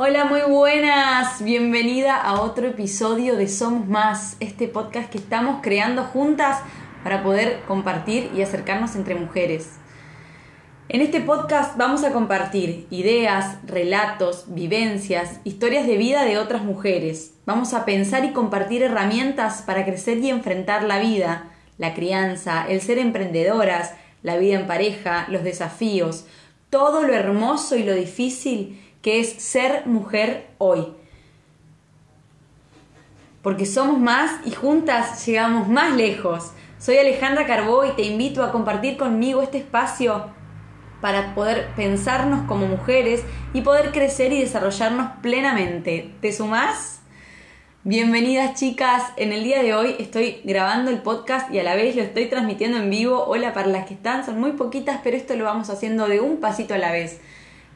Hola, muy buenas. Bienvenida a otro episodio de Somos Más, este podcast que estamos creando juntas para poder compartir y acercarnos entre mujeres. En este podcast vamos a compartir ideas, relatos, vivencias, historias de vida de otras mujeres. Vamos a pensar y compartir herramientas para crecer y enfrentar la vida, la crianza, el ser emprendedoras, la vida en pareja, los desafíos, todo lo hermoso y lo difícil que es ser mujer hoy. Porque somos más y juntas llegamos más lejos. Soy Alejandra Carbó y te invito a compartir conmigo este espacio para poder pensarnos como mujeres y poder crecer y desarrollarnos plenamente. ¿Te sumás? Bienvenidas chicas, en el día de hoy estoy grabando el podcast y a la vez lo estoy transmitiendo en vivo. Hola para las que están, son muy poquitas, pero esto lo vamos haciendo de un pasito a la vez.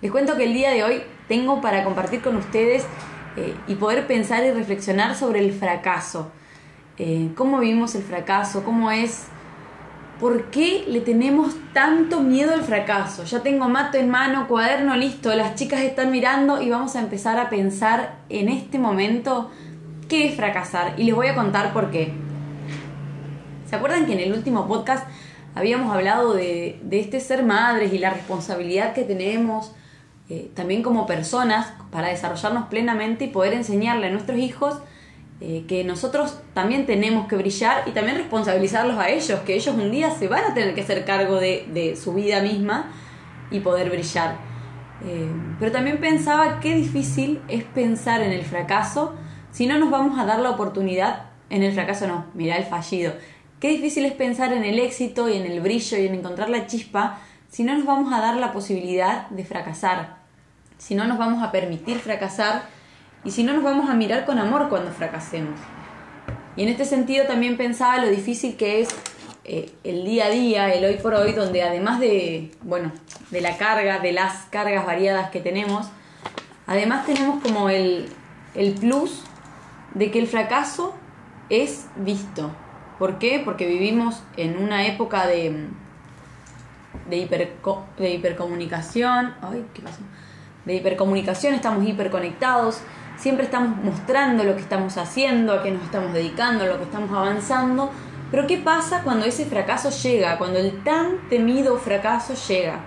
Les cuento que el día de hoy tengo para compartir con ustedes eh, y poder pensar y reflexionar sobre el fracaso. Eh, cómo vivimos el fracaso, cómo es ¿Por qué le tenemos tanto miedo al fracaso? Ya tengo mato en mano, cuaderno listo, las chicas están mirando y vamos a empezar a pensar en este momento qué es fracasar y les voy a contar por qué. ¿Se acuerdan que en el último podcast habíamos hablado de, este ser madres y la responsabilidad que tenemos eh, también como personas para desarrollarnos plenamente y poder enseñarle a nuestros hijos eh, que nosotros también tenemos que brillar y también responsabilizarlos a ellos, que ellos un día se van a tener que hacer cargo de, su vida misma y poder brillar. Eh, pero también pensaba qué difícil es pensar en el fracaso si no nos vamos a dar la oportunidad, en el fracaso no, mira el fallido, qué difícil es pensar en el éxito y en el brillo y en encontrar la chispa si no nos vamos a dar la posibilidad de fracasar, si no nos vamos a permitir fracasar y si no nos vamos a mirar con amor cuando fracasemos. Y en este sentido también pensaba lo difícil que es eh, el día a día, el hoy por hoy, donde además de, bueno, de la carga, de las cargas variadas que tenemos, además tenemos como el, el plus de que el fracaso es visto. ¿Por qué? Porque vivimos en una época de, de, de hipercomunicación. Ay, ¿qué pasó? De hipercomunicación, estamos hiperconectados siempre estamos mostrando lo que estamos haciendo, a qué nos estamos dedicando, a lo que estamos avanzando. Pero ¿qué pasa cuando ese fracaso llega? Cuando el tan temido fracaso llega.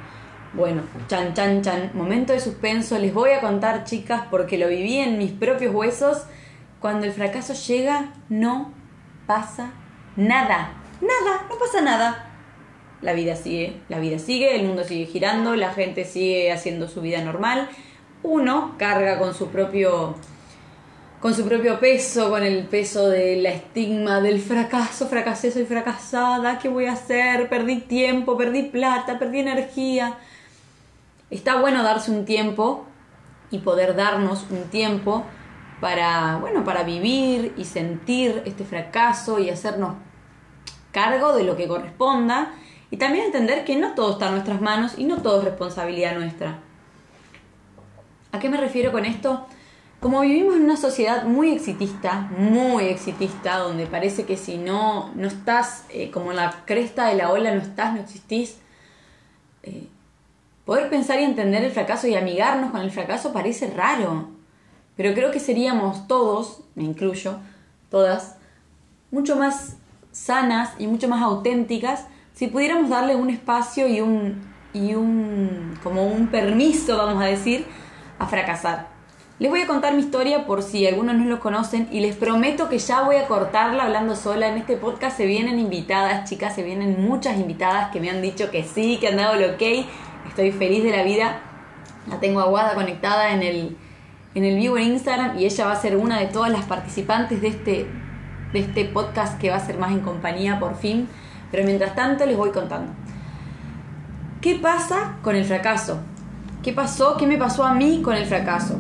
Bueno, chan, chan, chan, momento de suspenso, les voy a contar chicas porque lo viví en mis propios huesos. Cuando el fracaso llega, no pasa nada. Nada, no pasa nada. La vida sigue, la vida sigue, el mundo sigue girando, la gente sigue haciendo su vida normal uno carga con su propio con su propio peso, con el peso de la estigma del fracaso, fracasé, soy fracasada, ¿qué voy a hacer? Perdí tiempo, perdí plata, perdí energía. Está bueno darse un tiempo y poder darnos un tiempo para, bueno, para vivir y sentir este fracaso y hacernos cargo de lo que corresponda y también entender que no todo está en nuestras manos y no todo es responsabilidad nuestra. ¿A qué me refiero con esto? Como vivimos en una sociedad muy exitista, muy exitista, donde parece que si no, no estás eh, como en la cresta de la ola, no estás, no existís, eh, poder pensar y entender el fracaso y amigarnos con el fracaso parece raro. Pero creo que seríamos todos, me incluyo, todas, mucho más sanas y mucho más auténticas si pudiéramos darle un espacio y un, y un como un permiso, vamos a decir, a fracasar. Les voy a contar mi historia por si algunos no lo conocen y les prometo que ya voy a cortarla hablando sola. En este podcast se vienen invitadas, chicas, se vienen muchas invitadas que me han dicho que sí, que han dado el ok. Estoy feliz de la vida. La tengo aguada conectada en el, en el vivo en Instagram y ella va a ser una de todas las participantes de este, de este podcast que va a ser más en compañía por fin. Pero mientras tanto les voy contando. ¿Qué pasa con el fracaso? ¿Qué pasó? ¿Qué me pasó a mí con el fracaso?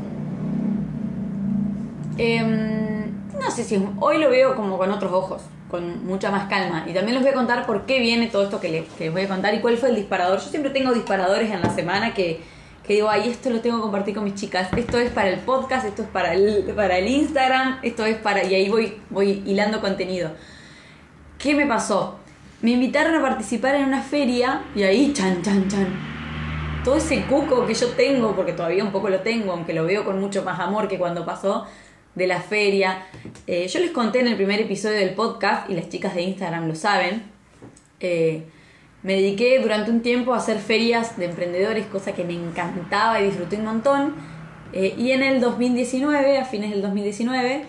Em, no sé si hoy lo veo como con otros ojos, con mucha más calma. Y también les voy a contar por qué viene todo esto que les, voy a contar y cuál fue el disparador. Yo siempre tengo disparadores en la semana que, digo, ay, esto lo tengo que compartir con mis chicas. Esto es para el podcast, esto es para el, para el Instagram, esto es para... Y ahí voy, voy hilando contenido. ¿Qué me pasó? Me invitaron a participar en una feria y ahí, chan, chan, chan todo ese cuco que yo tengo, porque todavía un poco lo tengo, aunque lo veo con mucho más amor que cuando pasó, de la feria. Eh, yo les conté en el primer episodio del podcast, y las chicas de Instagram lo saben, eh, me dediqué durante un tiempo a hacer ferias de emprendedores, cosa que me encantaba y disfruté un montón. Eh, y en el 2019, a fines del 2019,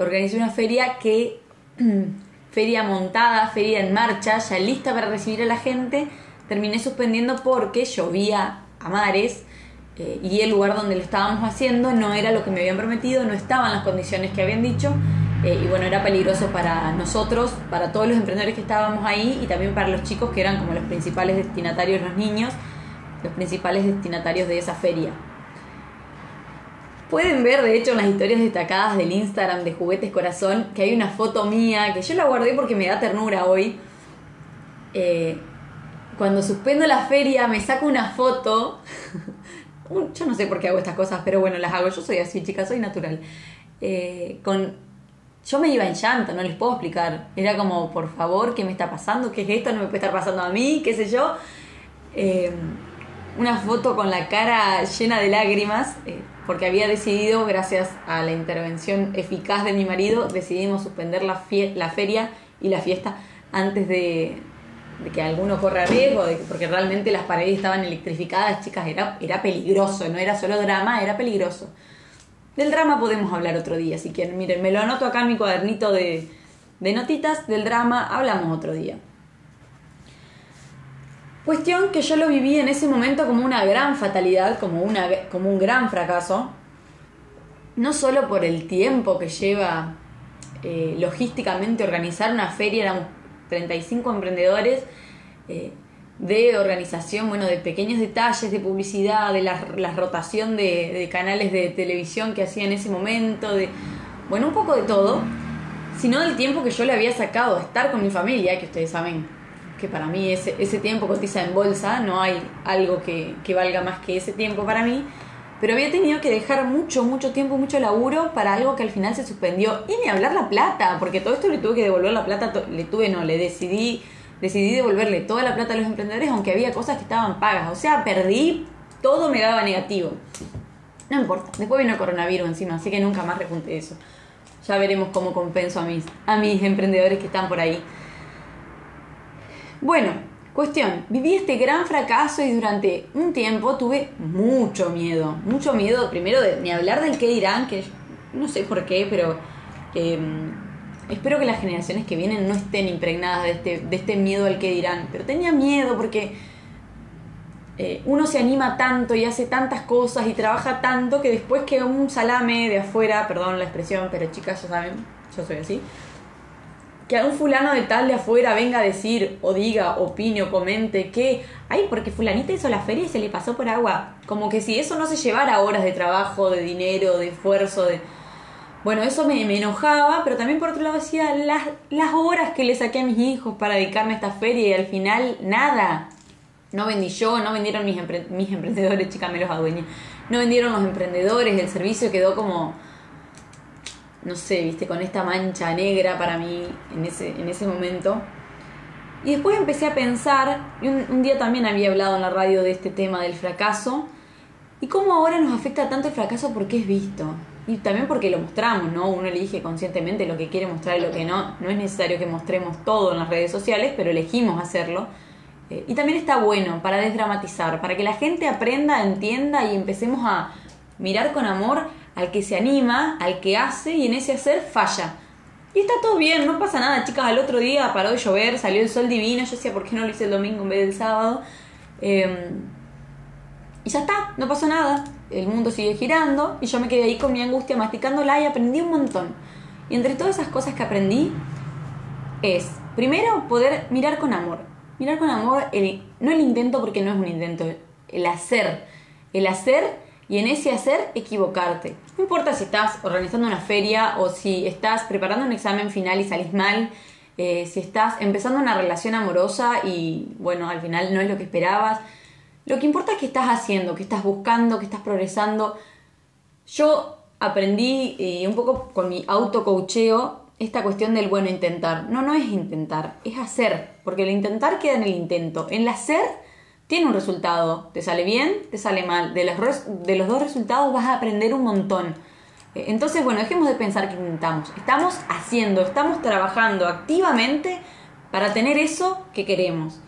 organizé una feria que, feria montada, feria en marcha, ya lista para recibir a la gente, terminé suspendiendo porque llovía a mares eh, y el lugar donde lo estábamos haciendo no era lo que me habían prometido, no estaban las condiciones que habían dicho eh, y bueno, era peligroso para nosotros, para todos los emprendedores que estábamos ahí y también para los chicos que eran como los principales destinatarios, los niños, los principales destinatarios de esa feria. Pueden ver, de hecho, en las historias destacadas del Instagram de Juguetes Corazón, que hay una foto mía, que yo la guardé porque me da ternura hoy. Eh, cuando suspendo la feria, me saco una foto yo no sé por qué hago estas cosas, pero bueno, las hago. Yo soy así, chicas, soy natural. Eh, yo me iba en llanto, no les puedo explicar. Era como, por favor, ¿qué me está pasando? ¿Qué es esto? No me puede estar pasando a mí, qué sé yo. Eh, una foto con la cara llena de lágrimas, porque había decidido, gracias a la intervención eficaz de mi marido, decidimos suspender la, la feria y la fiesta antes de, de que alguno corra riesgo, de porque realmente las paredes estaban electrificadas, chicas, era, era peligroso, no era solo drama, era peligroso. Del drama podemos hablar otro día, si quieren. Miren, me lo anoto acá en mi cuadernito de, de notitas, del drama hablamos otro día. Cuestión que yo lo viví en ese momento como una gran fatalidad, como, una, como un gran fracaso, no solo por el tiempo que lleva eh, logísticamente organizar una feria, éramos 35 emprendedores eh, de organización, bueno, de pequeños detalles, de publicidad, de la, rotación de, canales de televisión que hacía en ese momento, de, bueno, un poco de todo, sino del tiempo que yo le había sacado a estar con mi familia, que ustedes saben que para mí ese, ese tiempo cotiza en bolsa, no hay algo que, que valga más que ese tiempo para mí pero había tenido que dejar mucho, mucho tiempo, mucho laburo para algo que al final se suspendió. Y ni hablar la plata, porque todo esto le tuve que devolver la plata, le tuve, no, le decidí, decidí devolverle toda la plata a los emprendedores, aunque había cosas que estaban pagas. O sea, perdí, todo me daba negativo. No importa, después vino el coronavirus encima, así que nunca más repunté eso. Ya veremos cómo compenso a mis, a mis emprendedores que están por ahí. Bueno, Cuestión, viví este gran fracaso y durante un tiempo tuve mucho miedo, mucho miedo primero de ni hablar del qué dirán, que no sé por qué, pero em, espero que las generaciones que vienen no estén impregnadas de este, de este miedo al qué dirán, pero tenía miedo porque eh, uno se anima tanto y hace tantas cosas y trabaja tanto que después que un salame de afuera, perdón la expresión, pero chicas ya saben, yo soy así, que un fulano de tal de afuera venga a decir o diga, opine o comente que, ay, porque fulanita hizo la feria y se le pasó por agua. Como que si eso no se llevara horas de trabajo, de dinero, de esfuerzo, de... Bueno, eso me, enojaba, pero también por otro lado decía las, las horas que le saqué a mis hijos para dedicarme a esta feria y al final nada. No vendí yo, no vendieron mis, mis emprendedores, chicas, me los adueñé. No vendieron los emprendedores, el servicio quedó como no sé, viste, con esta mancha negra para mí en ese, en ese momento. Y después empecé a pensar, y un, día también había hablado en la radio de este tema del fracaso, y cómo ahora nos afecta tanto el fracaso porque es visto. Y también porque lo mostramos, ¿no? Uno elige conscientemente lo que quiere mostrar y lo que no. No es necesario que mostremos todo en las redes sociales, pero elegimos hacerlo. Eh, y también está bueno para desdramatizar, para que la gente aprenda, entienda y empecemos a mirar con amor al que se anima, al que hace y en ese hacer falla. Y está todo bien, no pasa nada, chicas. Al otro día paró de llover, salió el sol divino. Yo decía, ¿por qué no lo hice el domingo en vez del sábado? Em, y ya está, no pasó nada. El mundo sigue girando y yo me quedé ahí con mi angustia masticándola y aprendí un montón. Y entre todas esas cosas que aprendí es, primero, poder mirar con amor. Mirar con amor, el, no el intento porque no es un intento, el hacer. El hacer y en ese hacer equivocarte. No importa si estás organizando una feria o si estás preparando un examen final y salís mal, eh, si estás empezando una relación amorosa y bueno, al final no es lo que esperabas. Lo que importa es que estás haciendo, que estás buscando, que estás progresando. Yo aprendí y un poco con mi autocoacheo esta cuestión del bueno intentar. No, no es intentar, es hacer, porque el intentar queda en el intento. En el hacer tiene un resultado. Te sale bien, te sale mal. De los, de los dos resultados vas a aprender un montón. Eh, entonces, bueno, dejemos de pensar que intentamos. Estamos haciendo, estamos trabajando activamente para tener eso que queremos.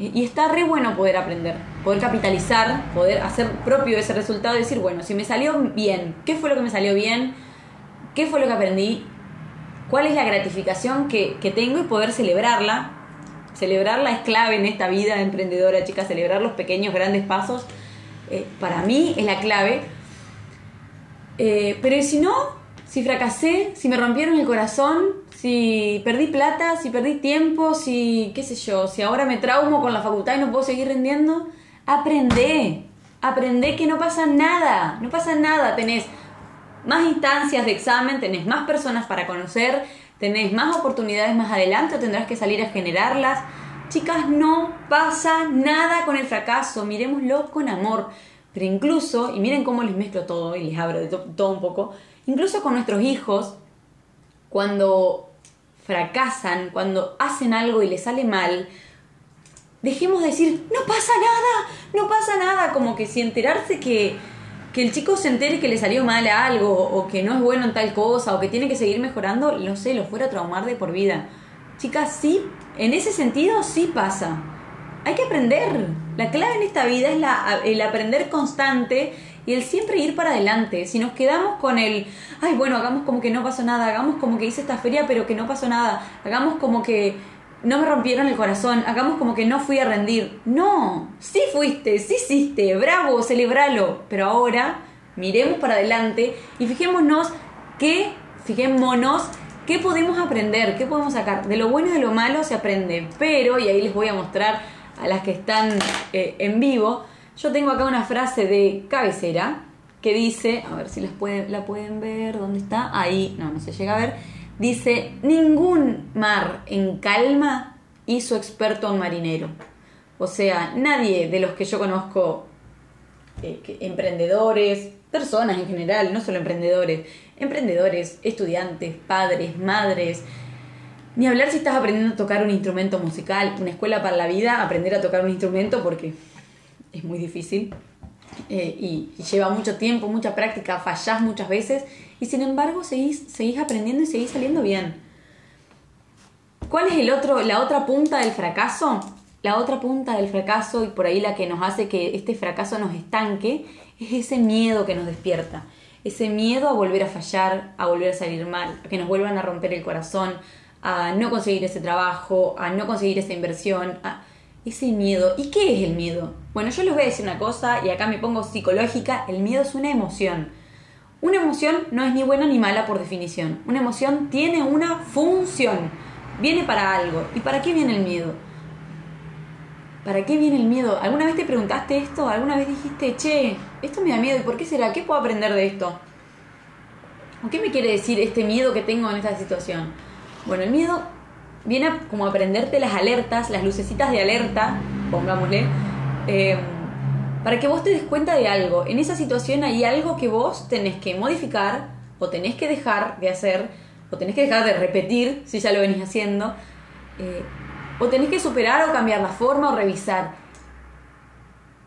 Eh, y está re bueno poder aprender, poder capitalizar, poder hacer propio ese resultado y decir, bueno, si me salió bien, ¿qué fue lo que me salió bien? ¿Qué fue lo que aprendí? ¿Cuál es la gratificación que, que tengo y poder celebrarla? Celebrarla es clave en esta vida emprendedora, chicas, celebrar los pequeños, grandes pasos. Eh, para mí es la clave. Eh, pero si no, si fracasé, si me rompieron el corazón, si perdí plata, si perdí tiempo, si, qué sé yo, si ahora me traumo con la facultad y no puedo seguir rendiendo, aprendé. Aprendé que no pasa nada, no pasa nada. Tenés más instancias de examen, tenés más personas para conocer, tenés más oportunidades más adelante o tendrás que salir a generarlas. Chicas, no pasa nada con el fracaso, miremoslo con amor. Pero incluso, y miren cómo les mezclo todo y les abro de todo un poco, incluso con nuestros hijos, cuando fracasan, cuando hacen algo y les sale mal, dejemos de decir, no pasa nada, no pasa nada, como que si enterarse que que el chico se entere que le salió mal a algo o que no es bueno en tal cosa o que tiene que seguir mejorando, no sé, lo fuera a traumar de por vida. Chicas, sí, en ese sentido sí pasa. Hay que aprender. La clave en esta vida es el aprender constante y el siempre ir para adelante. Si nos quedamos con el, ay, bueno, hagamos como que no pasó nada, hagamos como que hice esta feria pero que no pasó nada, hagamos como que no me rompieron el corazón, hagamos como que no fui a rendir. No, sí fuiste, sí hiciste, bravo, celebralo. Pero ahora miremos para adelante y fijémonos qué, fijémonos qué podemos aprender, qué podemos sacar. De lo bueno y de lo malo se aprende. Pero, y ahí les voy a mostrar a las que están eh, en vivo, yo tengo acá una frase de cabecera que dice, a ver si las pueden, la pueden ver, ¿dónde está? Ahí, no, no se llega a ver Dice, ningún mar en calma hizo experto a un marinero. O sea, nadie de los que yo conozco, eh, emprendedores, personas en general, no solo emprendedores, emprendedores, estudiantes, padres, madres, ni hablar si estás aprendiendo a tocar un instrumento musical, una escuela para la vida, aprender a tocar un instrumento porque es muy difícil eh, y, lleva mucho tiempo, mucha práctica, fallás muchas veces y sin embargo seguís, seguís aprendiendo y seguís saliendo bien. ¿Cuál es el otro, la otra punta del fracaso? La otra punta del fracaso y por ahí la que nos hace que este fracaso nos estanque es ese miedo que nos despierta. Ese miedo a volver a fallar, a volver a salir mal, a que nos vuelvan a romper el corazón, a no conseguir ese trabajo, a no conseguir esa inversión, ese miedo. ¿Y qué es el miedo? Bueno, yo les voy a decir una cosa y acá me pongo psicológica. El miedo es una emoción. Una emoción no es ni buena ni mala por definición. Una emoción tiene una función. Viene para algo. ¿Y para qué viene el miedo? ¿Para qué viene el miedo? ¿Alguna vez te preguntaste esto? ¿Alguna vez dijiste, che, esto me da miedo? ¿Y por qué será? ¿Qué puedo aprender de esto? ¿O qué me quiere decir este miedo que tengo en esta situación? Bueno, el miedo viene a como aprenderte las alertas, las lucecitas de alerta, pongámosle, eh, para que vos te des cuenta de algo. En esa situación hay algo que vos tenés que modificar o tenés que dejar de hacer o tenés que dejar de repetir si ya lo venís haciendo eh, o tenés que superar o cambiar la forma o revisar.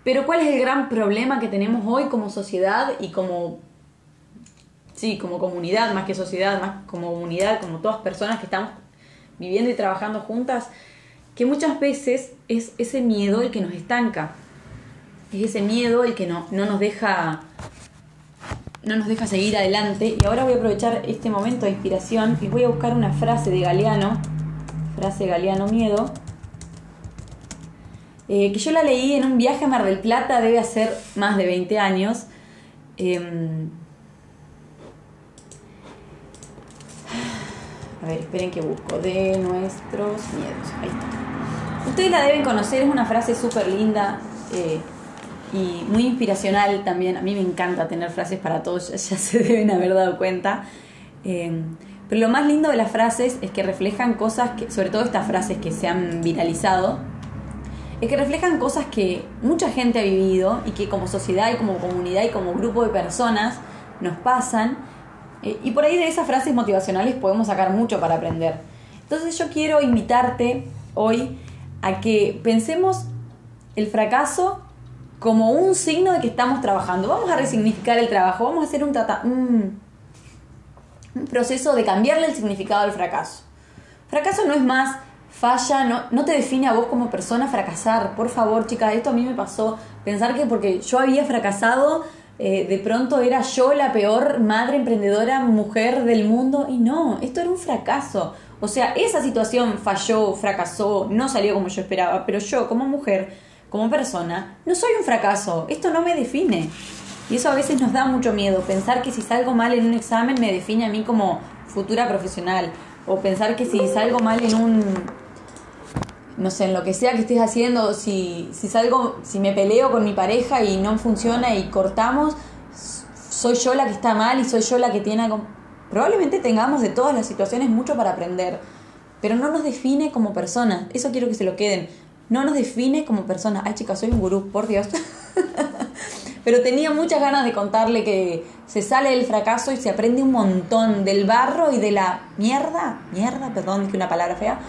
Pero ¿cuál es el gran problema que tenemos hoy como sociedad y como sí, como comunidad, más que sociedad, más como comunidad, como todas personas que estamos viviendo y trabajando juntas, que muchas veces es ese miedo el que nos estanca. Es ese miedo el que no, no nos deja no nos deja seguir adelante. Y ahora voy a aprovechar este momento de inspiración y voy a buscar una frase de Galeano, frase Galeano Miedo, eh, que yo la leí en un viaje a Mar del Plata, debe hacer más de 20 años. Em, A ver, esperen que busco. De nuestros miedos. Ahí está. Ustedes la deben conocer, es una frase súper linda eh, y muy inspiracional también. A mí me encanta tener frases para todos, ya, se deben haber dado cuenta. Eh, pero lo más lindo de las frases es que reflejan cosas, que, sobre todo estas frases que se han viralizado, es que reflejan cosas que mucha gente ha vivido y que como sociedad y como comunidad y como grupo de personas nos pasan y por ahí de esas frases motivacionales podemos sacar mucho para aprender. Entonces yo quiero invitarte hoy a que pensemos el fracaso como un signo de que estamos trabajando. Vamos a resignificar el trabajo, vamos a hacer un, un, proceso de cambiarle el significado al fracaso. Fracaso no es más falla, no, no te define a vos como persona fracasar. Por favor, chicas, esto a mí me pasó. Pensar que porque yo había fracasado, eh, de pronto era yo la peor madre emprendedora mujer del mundo. Y no, esto era un fracaso. O sea, esa situación falló, fracasó, no salió como yo esperaba, pero yo como mujer como persona, no soy un fracaso, esto no me define. Y eso a veces nos da mucho miedo, pensar que si salgo mal en un examen me define a mí como futura profesional, o pensar que si salgo mal en un, no sé, en lo que sea que estés haciendo, si, si salgo, si me peleo con mi pareja y no funciona y cortamos, soy yo la que está mal y soy yo la que tiene... Probablemente tengamos de todas las situaciones mucho para aprender, pero no nos define como personas, eso quiero que se lo queden no nos define como persona. Ay, chicas, soy un gurú, por Dios. Pero tenía muchas ganas de contarle que se sale del fracaso y se aprende un montón del barro y de la mierda. Mierda, perdón, dije una palabra fea.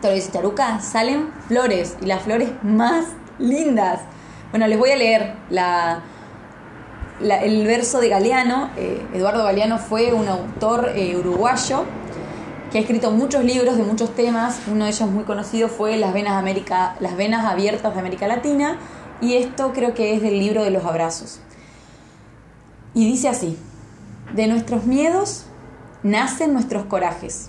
Lo dice Charuca. Salen flores y las flores más lindas. Bueno, les voy a leer la, el verso de Galeano. Eh, Eduardo Galeano fue un autor eh, uruguayo que ha escrito muchos libros de muchos temas. Uno de ellos muy conocido fue Las venas, América, Las venas abiertas de América Latina y esto creo que es del libro de los abrazos. Y dice así, de nuestros miedos nacen nuestros corajes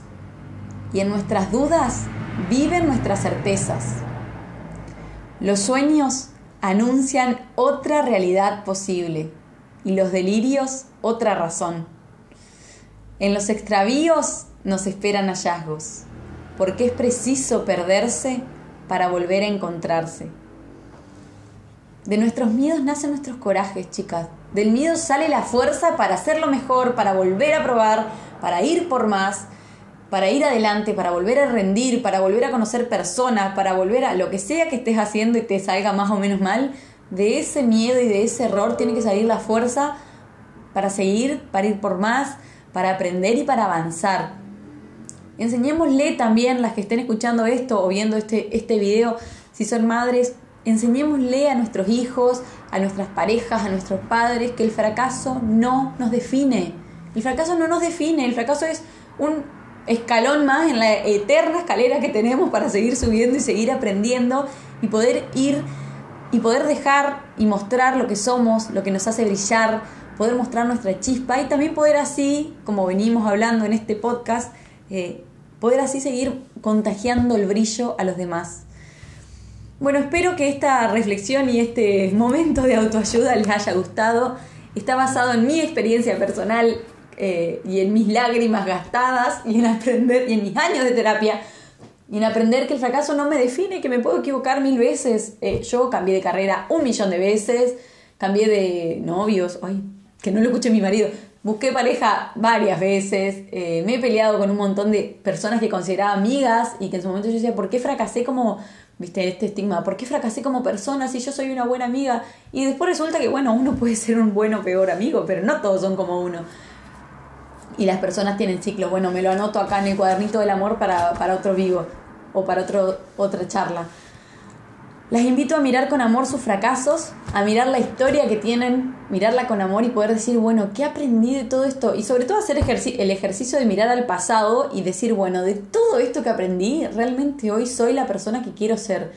y en nuestras dudas viven nuestras certezas. Los sueños anuncian otra realidad posible y los delirios otra razón. En los extravíos nos esperan hallazgos, porque es preciso perderse para volver a encontrarse. De nuestros miedos nacen nuestros corajes, chicas. Del miedo sale la fuerza para hacerlo mejor, para volver a probar, para ir por más, para ir adelante, para volver a rendir, para volver a conocer personas, para volver a lo que sea que estés haciendo y te salga más o menos mal. De ese miedo y de ese error tiene que salir la fuerza para seguir, para ir por más, para aprender y para avanzar. Enseñémosle también, las que estén escuchando esto o viendo este, este video, si son madres, enseñémosle a nuestros hijos, a nuestras parejas, a nuestros padres, que el fracaso no nos define. El fracaso no nos define, el fracaso es un escalón más en la eterna escalera que tenemos para seguir subiendo y seguir aprendiendo y poder ir y poder dejar y mostrar lo que somos, lo que nos hace brillar, poder mostrar nuestra chispa y también poder así, como venimos hablando en este podcast, eh, poder así seguir contagiando el brillo a los demás. Bueno, espero que esta reflexión y este momento de autoayuda les haya gustado. Está basado en mi experiencia personal eh, y en mis lágrimas gastadas y en aprender y en mis años de terapia y en aprender que el fracaso no me define, que me puedo equivocar mil veces. Eh, yo cambié de carrera un millón de veces, cambié de novios, ay, que no lo escuche mi marido, Busqué pareja varias veces, eh, me he peleado con un montón de personas que consideraba amigas y que en su momento yo decía, ¿por qué fracasé como, viste, este estigma? ¿Por qué fracasé como persona si yo soy una buena amiga? Y después resulta que, bueno, uno puede ser un bueno o peor amigo, pero no todos son como uno. Y las personas tienen ciclos. Bueno, me lo anoto acá en el cuadernito del amor para, para otro vivo o para otro, otra charla. Las invito a mirar con amor sus fracasos, a mirar la historia que tienen, mirarla con amor y poder decir, bueno, ¿qué aprendí de todo esto? Y sobre todo hacer el ejercicio de mirar al pasado y decir, bueno, de todo esto que aprendí, realmente hoy soy la persona que quiero ser.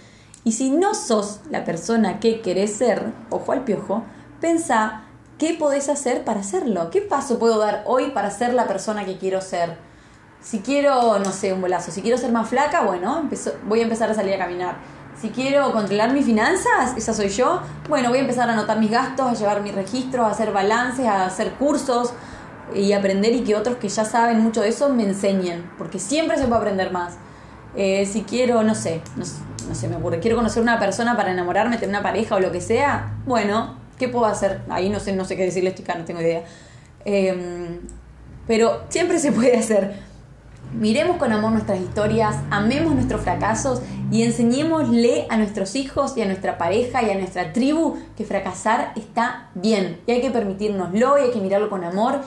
Y si no sos la persona que querés ser, ojo al piojo, pensá qué podés hacer para hacerlo. ¿Qué paso puedo dar hoy para ser la persona que quiero ser? Si quiero, no sé, un bolazo, si quiero ser más flaca, bueno, voy a empezar a salir a caminar si quiero controlar mis finanzas, esa soy yo, bueno, voy a empezar a anotar mis gastos, a llevar mis registros, a hacer balances, a hacer cursos y aprender y que otros que ya saben mucho de eso me enseñen, porque siempre se puede aprender más. Eh, si quiero, no sé, no, no sé, me ocurre, quiero conocer una persona para enamorarme, tener una pareja o lo que sea, bueno, ¿qué puedo hacer? Ahí no sé, no sé qué decirles, chicas, no tengo idea. Em, pero siempre se puede hacer. Miremos con amor nuestras historias, amemos nuestros fracasos y enseñémosle a nuestros hijos y a nuestra pareja y a nuestra tribu que fracasar está bien y hay que permitirnoslo y hay que mirarlo con amor.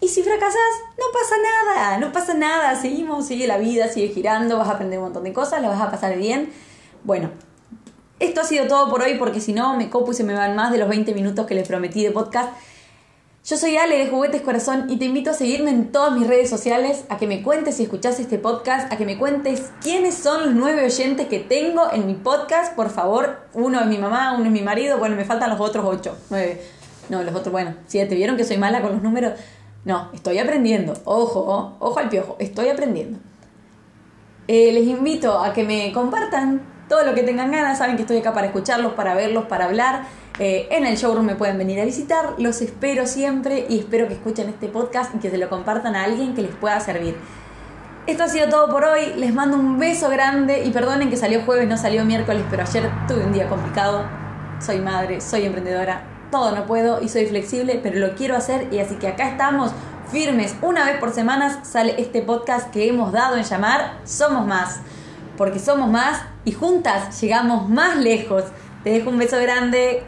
Y si fracasas, no pasa nada, no pasa nada, seguimos, sigue la vida, sigue girando, vas a aprender un montón de cosas, la vas a pasar bien. Bueno, Esto ha sido todo por hoy porque si no me copo y se me van más de los 20 minutos que les prometí de podcast. Yo soy Ale de Juguetes Corazón y te invito a seguirme en todas mis redes sociales, a que me cuentes si escuchas este podcast, a que me cuentes quiénes son los nueve oyentes que tengo en mi podcast. Por favor, uno es mi mamá, uno es mi marido, bueno, me faltan los otros ocho, nueve. No, los otros, bueno, siete. ¿Vieron que soy mala con los números? No, estoy aprendiendo. Ojo, ojo al piojo, estoy aprendiendo. Eh, les invito a que me compartan todo lo que tengan ganas. Saben que estoy acá para escucharlos, para verlos, para hablar. Eh, en el showroom me pueden venir a visitar. Los espero siempre y espero que escuchen este podcast y que se lo compartan a alguien que les pueda servir. Esto ha sido todo por hoy. Les mando un beso grande y perdonen que salió jueves, no salió miércoles, pero ayer tuve un día complicado. Soy madre, soy emprendedora, todo no puedo y soy flexible, pero lo quiero hacer y así que acá estamos firmes. Una vez por semana sale este podcast que hemos dado en llamar Somos Más, porque somos más y juntas llegamos más lejos. Te dejo un beso grande.